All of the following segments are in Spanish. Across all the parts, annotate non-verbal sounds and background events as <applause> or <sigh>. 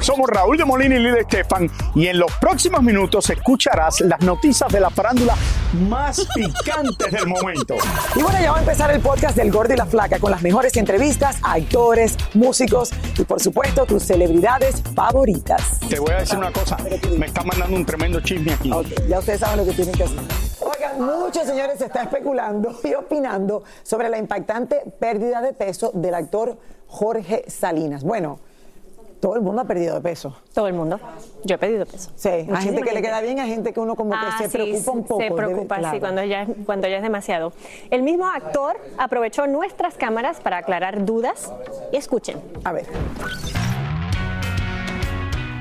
Somos Raúl de Molina y Lidia Estefan y en los próximos minutos escucharás las noticias de la farándula más <laughs> picantes del momento. Y bueno, ya va a empezar el podcast del Gordo y la Flaca con las mejores entrevistas a actores, músicos y por supuesto tus celebridades favoritas. Te voy a decir una cosa, me está mandando un tremendo chisme aquí. Ok, ya ustedes saben lo que tienen que hacer. Oigan, muchos señores se está especulando <laughs> y opinando sobre la impactante pérdida de peso del actor Jorge Salinas. Bueno, todo el mundo ha perdido de peso. Todo el mundo. Yo he perdido peso. Sí, hay gente que le queda bien, hay gente que uno como que Ah, se sí, preocupa un poco. Se debe- preocupa, claro. sí, cuando ya, cuando ya es demasiado. El mismo actor aprovechó nuestras cámaras para aclarar dudas. Y escuchen. A ver.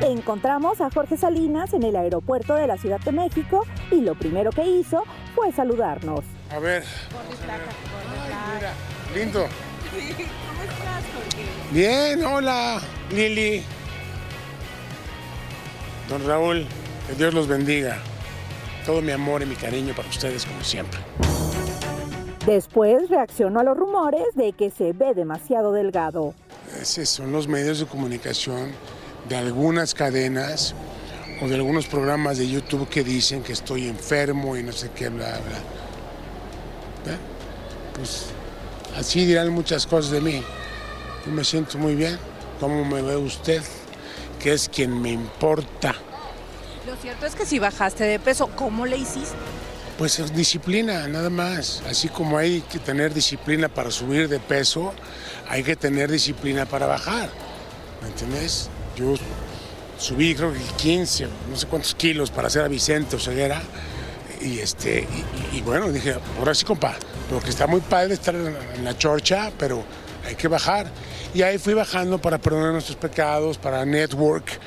Encontramos a Jorge Salinas en el aeropuerto de la Ciudad de México y lo primero que hizo fue saludarnos. A ver. Mira, lindo. Bien, hola, Lili. Don Raúl, que Dios los bendiga. Todo mi amor y mi cariño para ustedes, como siempre. Después reaccionó a los rumores de que se ve demasiado delgado. Esos son los medios de comunicación de algunas cadenas o de algunos programas de YouTube que dicen que estoy enfermo y no sé qué, bla, bla. ¿Ve? Pues así dirán muchas cosas de mí. Yo me siento muy bien. ¿Cómo me ve usted? Que es quien me importa. Lo cierto es que si bajaste de peso, ¿cómo le hiciste? Pues es disciplina, nada más. Así como hay que tener disciplina para subir de peso, hay que tener disciplina para bajar. ¿Me entiendes? Yo subí creo que 15, no sé cuántos kilos para hacer a Vicente Oseguera. Y, este, y, y bueno, dije, ahora sí, compa, porque está muy padre estar en, la chorcha, pero hay que bajar. Y ahí fui bajando para perdonar nuestros pecados, para network.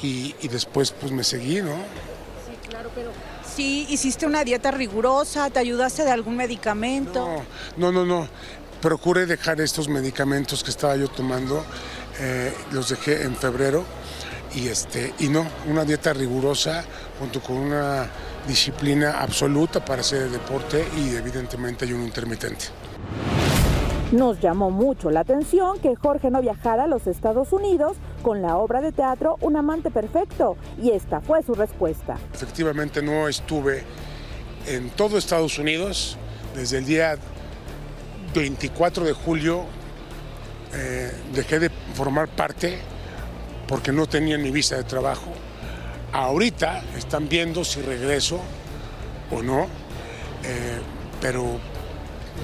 Y, y después pues me seguí, ¿no? Sí, claro, pero sí hiciste una dieta rigurosa, te ayudaste de algún medicamento. No, no, no. Procuré dejar estos medicamentos que estaba yo tomando. eh, los dejé en febrero. Y, este, y no, una dieta rigurosa junto con una disciplina absoluta para hacer el deporte y evidentemente ayuno intermitente. Nos llamó mucho la atención que Jorge no viajara a los Estados Unidos con la obra de teatro Un amante perfecto y esta fue su respuesta. Efectivamente no estuve en todo Estados Unidos desde el día 24 de julio. eh, dejé de formar parte porque no tenía ni visa de trabajo. Ahorita están viendo si regreso o no, eh, pero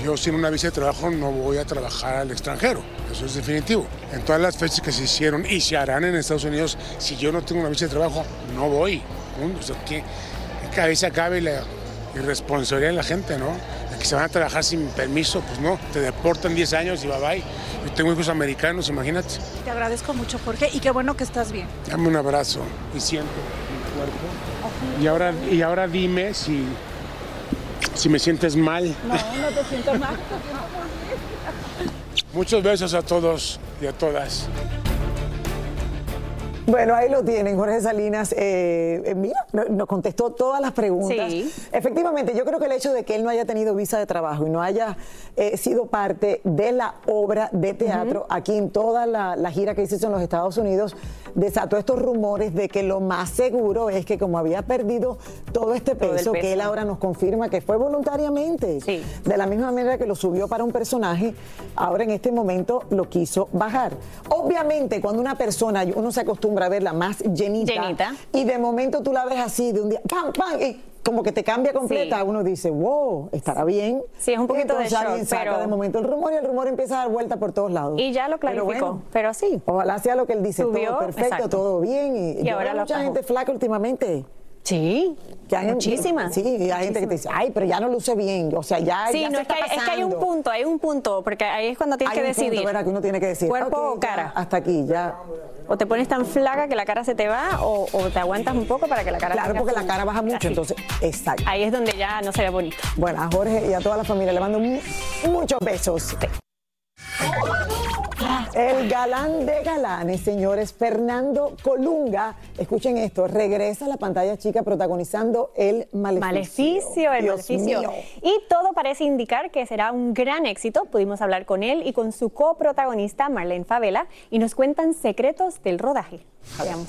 yo sin una visa de trabajo no voy a trabajar al extranjero, eso es definitivo. En todas las fechas que se hicieron y se harán en Estados Unidos, si yo no tengo una visa de trabajo, no voy. O sea, que en cabeza cabe la irresponsabilidad en la gente, ¿no? De que se van a trabajar sin permiso, pues no, te deportan 10 años y bye bye. Yo tengo hijos americanos, imagínate. Te agradezco mucho, Jorge, y qué bueno que estás bien. Dame un abrazo y siento mi cuerpo. Y ahora, y ahora dime si, si me sientes mal. No, no te siento mal. Muchos besos a todos y a todas. Bueno, ahí lo tienen, Jorge Salinas. Eh, eh, mira, no- nos contestó todas las preguntas. Sí. Efectivamente, yo creo que el hecho de que él no haya tenido visa de trabajo y no haya eh, sido parte de la obra de teatro aquí en toda la, la gira que hizo en los Estados Unidos, desató estos rumores de que lo más seguro es que como había perdido todo este Todo el peso, que peso. él ahora nos confirma que fue voluntariamente. De la misma manera que lo subió para un personaje, ahora en este momento lo quiso bajar. Obviamente, cuando una persona, uno se acostumbra a verla más llenita, Llenita. y de momento tú la ves así, de un día, ¡pam, pam! Y como que te cambia completa, Sí. uno dice, wow, estará bien. Sí, es un poquito de Entonces alguien shock, saca pero- de momento el rumor y el rumor empieza a dar vuelta por todos lados. Y ya lo Pero clarificó, bueno, pero sí. Ojalá sea lo que él dice, Subió, todo perfecto, exacto. todo bien. Y, Y yo ahora veo mucha gente flaca últimamente. Sí, Que hay- muchísimas. Sí, hay gente que te dice, ay, pero ya no luce bien. O sea, ya. Sí, ya no, se es que, es que hay un punto, hay un punto, porque ahí es cuando tienes Hay que un punto, decidir. ¿verdad? que uno tiene que decir. Cuerpo o ya, cara. hasta aquí, ya. O te pones tan flaca que la cara se te va, o, o te aguantas un poco para que la cara Claro, porque la cara baja mucho, así. entonces, exacto. Ahí es donde ya no se ve bonito. Bueno, a Jorge y a toda la familia le mando mu- muchos besos. El galán de galanes, señores, Fernando Colunga, escuchen esto, regresa a la pantalla chica protagonizando El Maleficio. Maleficio, el Dios maleficio. mío. Y todo parece indicar que será un gran éxito. Pudimos hablar con él y con su coprotagonista Marlene Favela y nos cuentan secretos del rodaje. Veamos.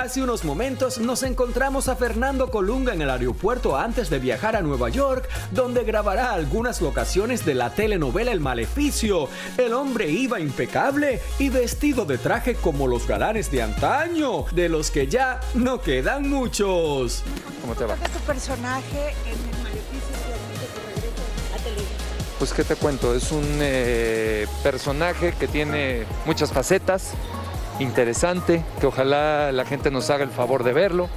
Hace unos momentos nos encontramos a Fernando Colunga en el aeropuerto antes de viajar a Nueva York, donde grabará algunas locaciones de la telenovela El Maleficio. El hombre iba impecable y vestido de traje como los galanes de antaño, de los que ya no quedan muchos. ¿Cómo te va? ¿Cuál es tu personaje en el maleficio regreso a televisión? Pues qué te cuento, es un eh, personaje que tiene muchas facetas, interesante, que ojalá la gente nos haga el favor de verlo.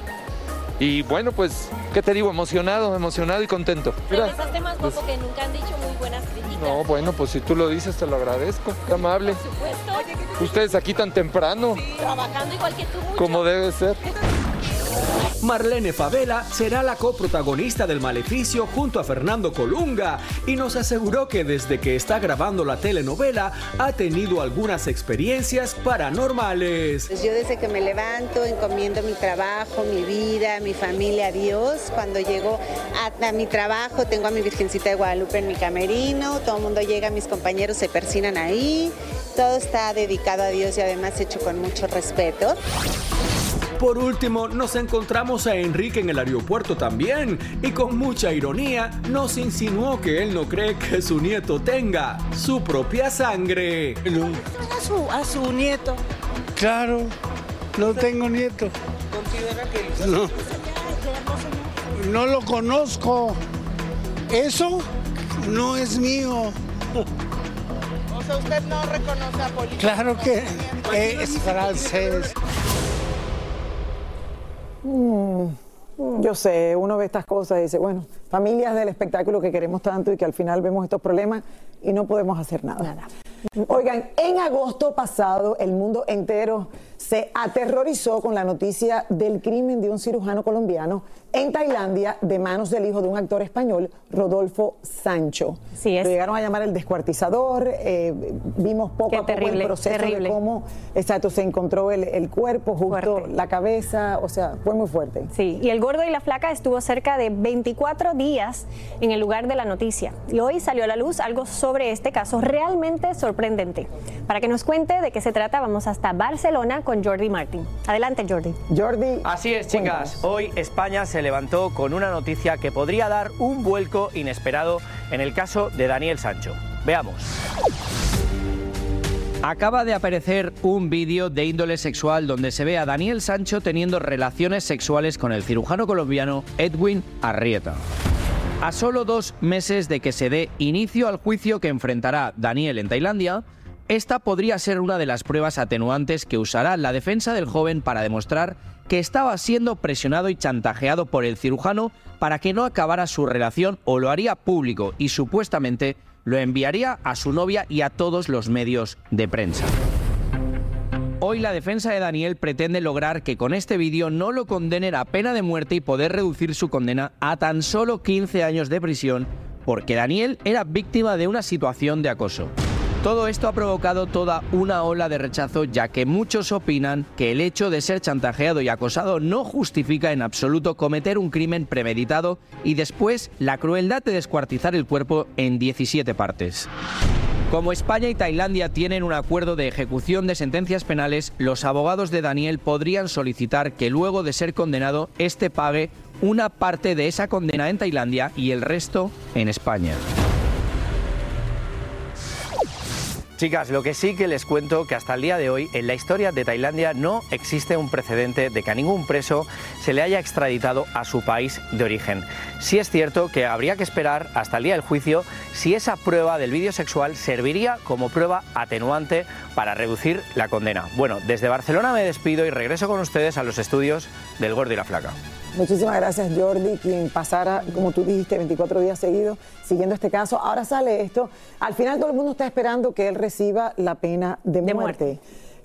Y bueno, pues, ¿qué te digo? Emocionado, emocionado y contento. Mira, Regresaste más guapo que nunca, han dicho muy buenas críticas. no, bueno, pues si tú lo dices, te lo agradezco, qué amable. Por supuesto, Ustedes aquí tan temprano, trabajando igual que tú mucho. como debe ser. Marlene Favela será la coprotagonista del Maleficio junto a Fernando Colunga y nos aseguró que desde que está grabando la telenovela ha tenido algunas experiencias paranormales. Pues yo desde que me levanto encomiendo mi trabajo, mi vida, mi familia a Dios. Cuando llego a, a mi trabajo tengo a mi Virgencita de Guadalupe en mi camerino, todo el mundo llega, mis compañeros se persinan ahí. Todo está dedicado a Dios y además hecho con mucho respeto. Por último, nos encontramos a Enrique en el aeropuerto también y con mucha ironía nos insinuó que él no cree que su nieto tenga su propia sangre. A su, a su nieto. Claro, no tengo nieto. No, no lo conozco. Eso no es mío. O sea, usted no reconoce a Polito. Claro que es francés. Mm, yo sé, uno ve estas cosas y dice, bueno, familias del espectáculo que queremos tanto y que al final vemos estos problemas y no podemos hacer nada. Oigan, en agosto pasado el mundo entero se aterrorizó con la noticia del crimen de un cirujano colombiano en Tailandia de manos del hijo de un actor español, Rodolfo Sancho. Sí, es. Lo llegaron a llamar el descuartizador, eh, vimos poco Qué a poco terrible, el proceso terrible. de cómo, exacto, se encontró el, el cuerpo, justo la cabeza, o sea, fue muy fuerte. Sí, y el gordo y la flaca estuvo cerca de 24 días en el lugar de la noticia. Y hoy salió a la luz algo sobre este caso realmente sorprendente. Para que nos cuente de qué se trata, vamos hasta Barcelona con Jordi Martin. Adelante, Jordi. Jordi. Así es, chicas. Hoy España se levantó con una noticia que podría dar un vuelco inesperado en el caso de Daniel Sancho. Veamos. Acaba de aparecer un vídeo de índole sexual donde se ve a Daniel Sancho teniendo relaciones sexuales con el cirujano colombiano Edwin Arrieta. A solo dos meses de que se dé inicio al juicio que enfrentará Daniel en Tailandia, esta podría ser una de las pruebas atenuantes que usará la defensa del joven para demostrar que estaba siendo presionado y chantajeado por el cirujano para que no acabara su relación o lo haría público y supuestamente lo enviaría a su novia y a todos los medios de prensa. Hoy la defensa de Daniel pretende lograr que con este vídeo no lo condenen a pena de muerte y poder reducir su condena a tan solo 15 años de prisión porque Daniel era víctima de una situación de acoso. Todo esto ha provocado toda una ola de rechazo ya que muchos opinan que el hecho de ser chantajeado y acosado no justifica en absoluto cometer un crimen premeditado y después la crueldad de descuartizar el cuerpo en 17 partes. Como España y Tailandia tienen un acuerdo de ejecución de sentencias penales, los abogados de Daniel podrían solicitar que luego de ser condenado, este pague una parte de esa condena en Tailandia y el resto en España. Chicas, lo que sí que les cuento que hasta el día de hoy en la historia de Tailandia no existe un precedente de que a ningún preso se le haya extraditado a su país de origen. Sí es cierto que habría que esperar hasta el día del juicio si esa prueba del vídeo sexual serviría como prueba atenuante para reducir la condena. Bueno, desde Barcelona me despido y regreso con ustedes a los estudios del Gordo y la Flaca. Muchísimas gracias, Jordi, quien pasara, como tú dijiste, 24 días seguidos siguiendo este caso. Ahora sale esto. Al final todo el mundo está esperando que él reciba la pena de muerte.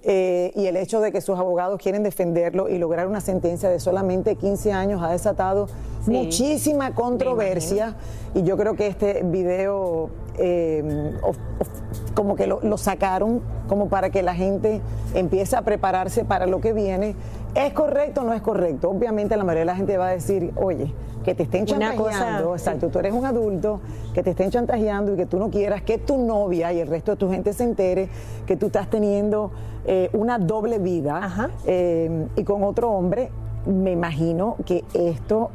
Eh, y el hecho de que sus abogados quieren defenderlo y lograr una sentencia de solamente 15 años ha desatado muchísima controversia. Y yo creo que este video eh, of- of- como que lo, lo sacaron como para que la gente empiece a prepararse para lo que viene. ¿Es correcto o no es correcto? Obviamente la mayoría de la gente va a decir, oye, que te estén chantajeando, exacto, tú eres un adulto, que te estén chantajeando y que tú no quieras que tu novia y el resto de tu gente se entere que tú estás teniendo eh, una doble vida eh, y con otro hombre, me imagino que esto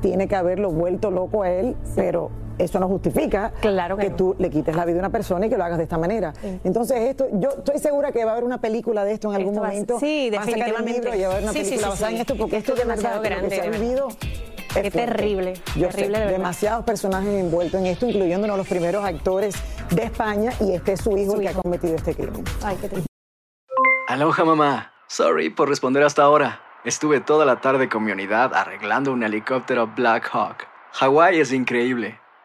tiene que haberlo vuelto loco a él, pero eso no justifica que, tú le quites la vida a una persona y que lo hagas de esta manera. Entonces, esto, yo estoy segura que va a haber una película de esto en algún Esto va a- momento. sí, Van a sacar un definitivamente. libro y va a haber una Sí, sí, película sí, basada sí. en esto, porque Esto esto, es de verdad, demasiado que que grande, se ha vivido es Qué fuerte. terrible, Yo terrible, sé, de demasiados personajes envueltos en esto, incluyendo uno de los primeros actores de España, y este es su hijo el que ha cometido este crimen. Ay, qué triste. Aloha mamá. Sorry por responder hasta ahora. Estuve toda la tarde con mi unidad arreglando un helicóptero Black Hawk. Hawái es increíble.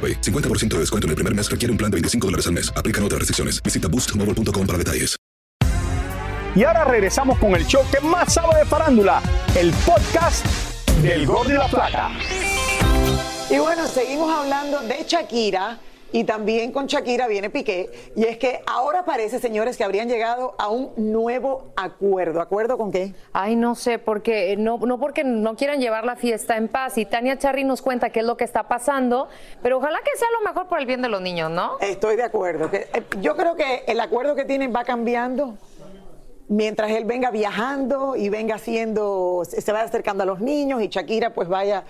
AroPay. 50% de descuento en el primer mes requiere un plan de 25 dólares al mes. Aplican otras restricciones. Visita boostmobile.com para detalles. Y ahora regresamos con el show que más sabe de farándula, el podcast del Gordo y la Flaca. Y bueno, seguimos hablando de Shakira y también con Shakira viene Piqué. Y es que ahora parece, señores, que habrían llegado a un nuevo acuerdo. ¿Acuerdo con qué? Ay, no sé, porque no, no porque no quieran llevar la fiesta en paz. Y Tania Charry nos cuenta qué es lo que está pasando, pero ojalá que sea lo mejor por el bien de los niños, ¿no? Estoy de acuerdo. Eh, Yo creo que el acuerdo que tienen va cambiando mientras él venga viajando y venga haciendo, se se vaya acercando a los niños y Shakira pues vaya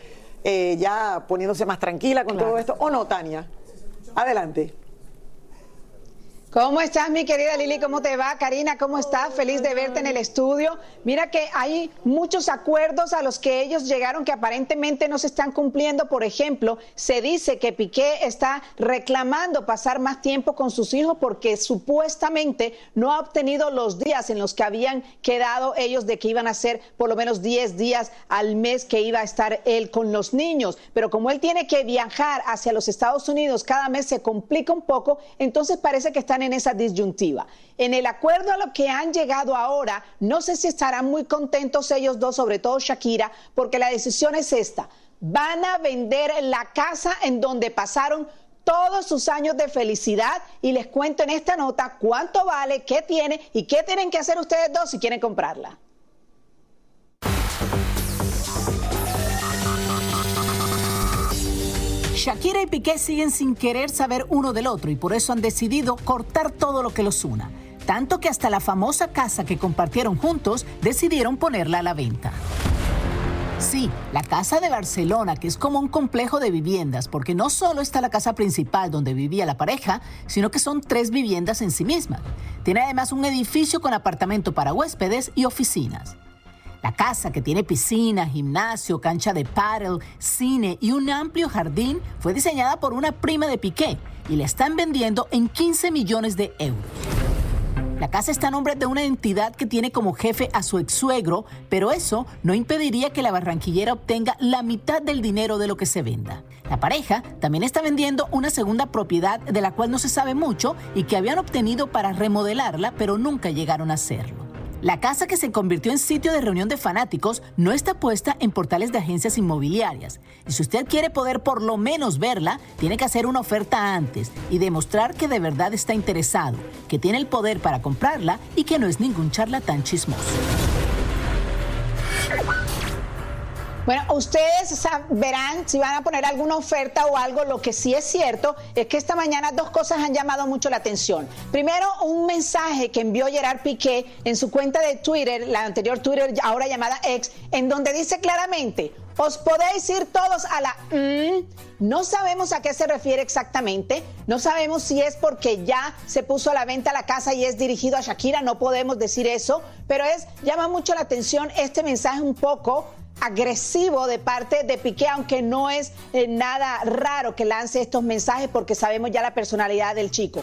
eh, ya poniéndose más tranquila con todo esto. ¿O no, Tania? Adelante. ¿Cómo estás, mi querida Lili? ¿Cómo te va? Karina, ¿cómo estás? Feliz de verte en el estudio. Mira que hay muchos acuerdos a los que ellos llegaron que aparentemente no se están cumpliendo. Por ejemplo, se dice que Piqué está reclamando pasar más tiempo con sus hijos porque supuestamente no ha obtenido los días en los que habían quedado ellos de que iban a ser por lo menos 10 días al mes que iba a estar él con los niños. Pero como él tiene que viajar hacia los Estados Unidos cada mes se complica un poco, entonces parece que están en esa disyuntiva. En el acuerdo a lo que han llegado ahora, no sé si estarán muy contentos ellos dos, sobre todo Shakira, porque la decisión es esta. Van a vender la casa en donde pasaron todos sus años de felicidad y les cuento en esta nota cuánto vale, qué tiene y qué tienen que hacer ustedes dos si quieren comprarla. Shakira y Piqué siguen sin querer saber uno del otro y por eso han decidido cortar todo lo que los una. Tanto que hasta la famosa casa que compartieron juntos decidieron ponerla a la venta. Sí, la casa de Barcelona, que es como un complejo de viviendas, porque no solo está la casa principal donde vivía la pareja, sino que son tres viviendas en sí mismas. Tiene además un edificio con apartamento para huéspedes y oficinas. La casa, que tiene piscina, gimnasio, cancha de paddle, cine y un amplio jardín, fue diseñada por una prima de Piqué y la están vendiendo en 15 millones de euros. La casa está a nombre de una entidad que tiene como jefe a su ex suegro, pero eso no impediría que la barranquillera obtenga la mitad del dinero de lo que se venda. La pareja también está vendiendo una segunda propiedad de la cual no se sabe mucho y que habían obtenido para remodelarla, pero nunca llegaron a hacerlo. La casa que se convirtió en sitio de reunión de fanáticos no está puesta en portales de agencias inmobiliarias. Y si usted quiere poder por lo menos verla, tiene que hacer una oferta antes y demostrar que de verdad está interesado, que tiene el poder para comprarla y que no es ningún charlatán chismoso. Bueno, ustedes verán si van a poner alguna oferta o algo. Lo que sí es cierto es que esta mañana dos cosas han llamado mucho la atención. Primero, un mensaje que envió Gerard Piqué en su cuenta de Twitter, la anterior Twitter ahora llamada X, en donde dice claramente, os podéis ir todos a la... Mm". No sabemos a qué se refiere exactamente, no sabemos si es porque ya se puso a la venta la casa y es dirigido a Shakira, no podemos decir eso, pero es llama mucho la atención este mensaje un poco agresivo de parte de Piqué, aunque no es eh, nada raro que lance estos mensajes porque sabemos ya la personalidad del chico.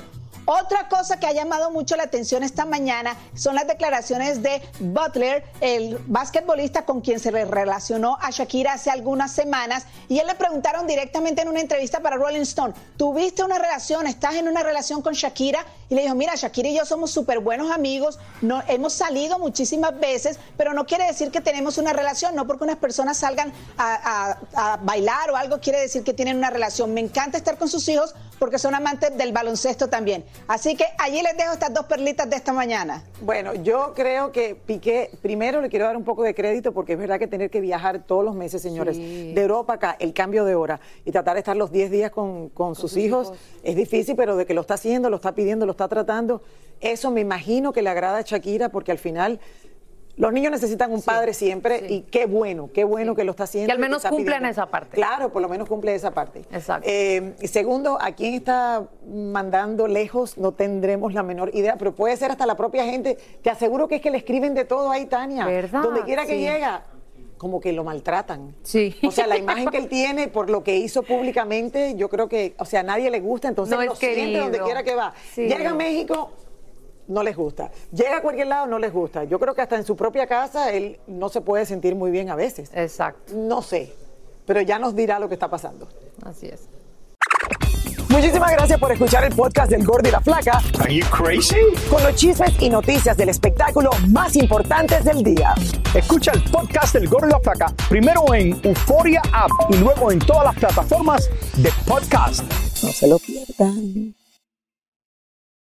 Otra cosa que ha llamado mucho la atención esta mañana son las declaraciones de Butler, el basquetbolista con quien se relacionó a Shakira hace algunas semanas, y él le preguntaron directamente en una entrevista para Rolling Stone, ¿tuviste una relación, estás en una relación con Shakira? Y le dijo, mira, Shakira y yo somos súper buenos amigos, no, hemos salido muchísimas veces, pero no quiere decir que tenemos una relación, no porque unas personas salgan a, a bailar o algo quiere decir que tienen una relación. Me encanta estar con sus hijos porque son amantes del baloncesto también. Así que allí les dejo estas dos perlitas de esta mañana. Bueno, yo creo que Piqué, primero le quiero dar un poco de crédito porque es verdad que tener que viajar todos los meses, señores, de Europa acá, el cambio de hora y tratar de estar los 10 días con, sus, hijos, es difícil, pero de que lo está haciendo, lo está pidiendo, lo está tratando, eso me imagino que le agrada a Shakira porque al final los niños necesitan un padre siempre y qué bueno, qué bueno que lo está haciendo. Que al menos cumplen esa parte. Claro, por lo menos cumple esa parte. Exacto. Eh, segundo, a quién está mandando lejos no tendremos la menor idea, pero puede ser hasta la propia gente. Te aseguro que es que le escriben de todo ahí, Tania. ¿Verdad? Donde quiera que llega como que lo maltratan. Sí. O sea, la imagen que él tiene por lo que hizo públicamente, yo creo que, o sea, a nadie le gusta, entonces no lo siente donde quiera que va. Llega a México, no les gusta. Llega a cualquier lado, no les gusta. Yo creo que hasta en su propia casa él no se puede sentir muy bien a veces. Exacto. No sé, pero ya nos dirá lo que está pasando. Así es. Muchísimas gracias por escuchar el podcast del Gordo y la Flaca. Are you crazy? Con los chismes y noticias del espectáculo más importantes del día. Escucha el podcast del Gordo y la Flaca primero en Euforia App y luego en todas las plataformas de podcast. No se lo pierdan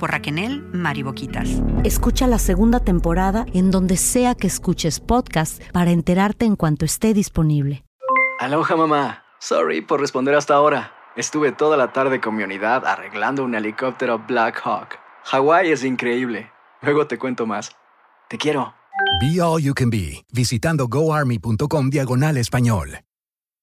por Raquenel Mariboquitas. Escucha la segunda temporada en donde sea que escuches podcast para enterarte en cuanto esté disponible. Aloha mamá. Sorry por responder hasta ahora. Estuve toda la tarde con mi unidad arreglando un helicóptero Black Hawk. Hawái es increíble. Luego te cuento más. Te quiero. Be All You Can Be, visitando goarmy.com diagonal español.